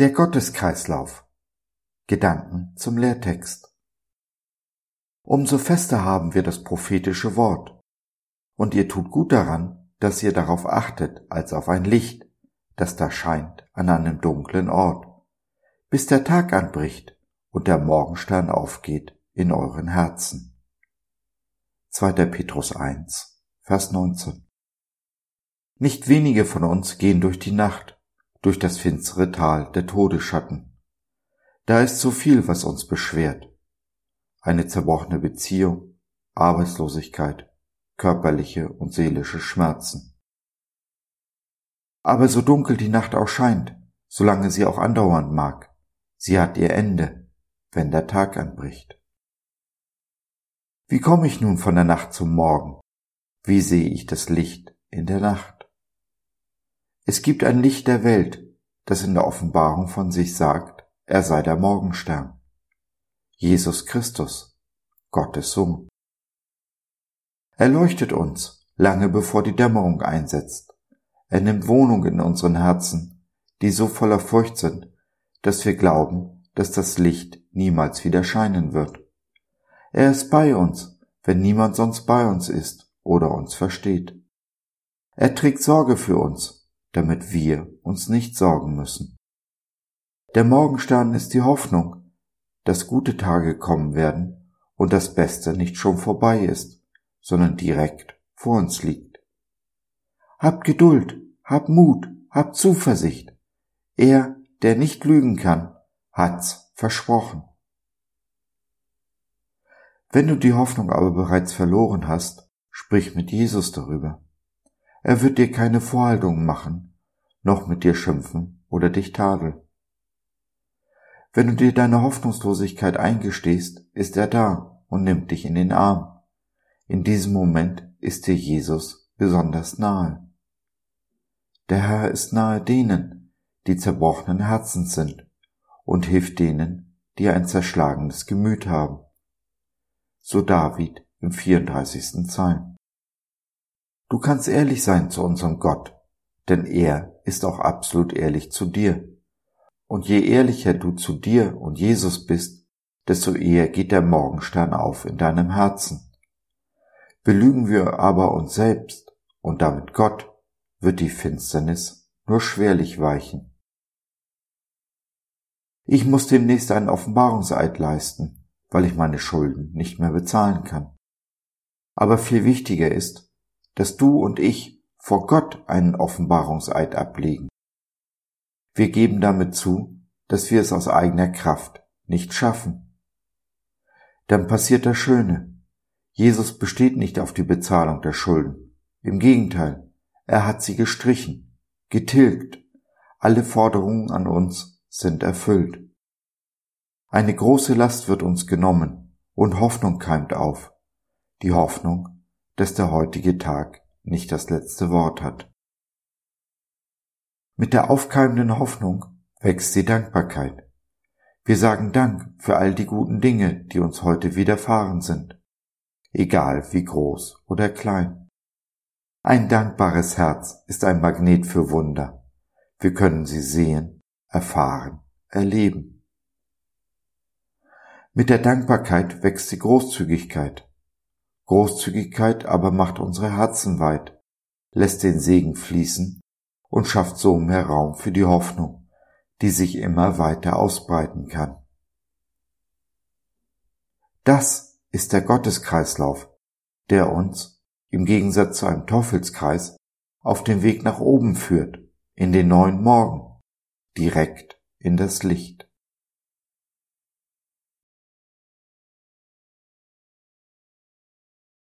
Der Gotteskreislauf. Gedanken zum Lehrtext. Umso fester haben wir das prophetische Wort. Und ihr tut gut daran, dass ihr darauf achtet, als auf ein Licht, das da scheint an einem dunklen Ort, bis der Tag anbricht und der Morgenstern aufgeht in euren Herzen. 2. Petrus 1, Vers 19. Nicht wenige von uns gehen durch die Nacht, durch das finstere Tal der Todesschatten. Da ist so viel, was uns beschwert. Eine zerbrochene Beziehung, Arbeitslosigkeit, körperliche und seelische Schmerzen. Aber so dunkel die Nacht auch scheint, solange sie auch andauern mag, sie hat ihr Ende, wenn der Tag anbricht. Wie komme ich nun von der Nacht zum Morgen? Wie sehe ich das Licht in der Nacht? Es gibt ein Licht der Welt, das in der Offenbarung von sich sagt, er sei der Morgenstern. Jesus Christus, Gottes Sohn. Er leuchtet uns, lange bevor die Dämmerung einsetzt. Er nimmt Wohnung in unseren Herzen, die so voller Furcht sind, dass wir glauben, dass das Licht niemals wieder scheinen wird. Er ist bei uns, wenn niemand sonst bei uns ist oder uns versteht. Er trägt Sorge für uns, damit wir uns nicht sorgen müssen. Der Morgenstern ist die Hoffnung, dass gute Tage kommen werden und das Beste nicht schon vorbei ist, sondern direkt vor uns liegt. Habt Geduld, habt Mut, habt Zuversicht. Er, der nicht lügen kann, hat's versprochen. Wenn du die Hoffnung aber bereits verloren hast, sprich mit Jesus darüber. Er wird dir keine Vorhaltungen machen, noch mit dir schimpfen oder dich tadeln. Wenn du dir deine Hoffnungslosigkeit eingestehst, ist er da und nimmt dich in den Arm. In diesem Moment ist dir Jesus besonders nahe. Der Herr ist nahe denen, die zerbrochenen Herzens sind, und hilft denen, die ein zerschlagenes Gemüt haben. So David im 34. Psalm. Du kannst ehrlich sein zu unserem Gott, denn er ist auch absolut ehrlich zu dir. Und je ehrlicher du zu dir und Jesus bist, desto eher geht der Morgenstern auf in deinem Herzen. Belügen wir aber uns selbst und damit Gott, wird die Finsternis nur schwerlich weichen. Ich muss demnächst einen Offenbarungseid leisten, weil ich meine Schulden nicht mehr bezahlen kann. Aber viel wichtiger ist, dass du und ich vor Gott einen Offenbarungseid ablegen. Wir geben damit zu, dass wir es aus eigener Kraft nicht schaffen. Dann passiert das Schöne. Jesus besteht nicht auf die Bezahlung der Schulden. Im Gegenteil, er hat sie gestrichen, getilgt. Alle Forderungen an uns sind erfüllt. Eine große Last wird uns genommen und Hoffnung keimt auf. Die Hoffnung, dass der heutige Tag nicht das letzte Wort hat. Mit der aufkeimenden Hoffnung wächst die Dankbarkeit. Wir sagen Dank für all die guten Dinge, die uns heute widerfahren sind, egal wie groß oder klein. Ein dankbares Herz ist ein Magnet für Wunder. Wir können sie sehen, erfahren, erleben. Mit der Dankbarkeit wächst die Großzügigkeit. Großzügigkeit aber macht unsere Herzen weit, lässt den Segen fließen und schafft so mehr Raum für die Hoffnung, die sich immer weiter ausbreiten kann. Das ist der Gotteskreislauf, der uns, im Gegensatz zu einem Teufelskreis, auf den Weg nach oben führt, in den neuen Morgen, direkt in das Licht.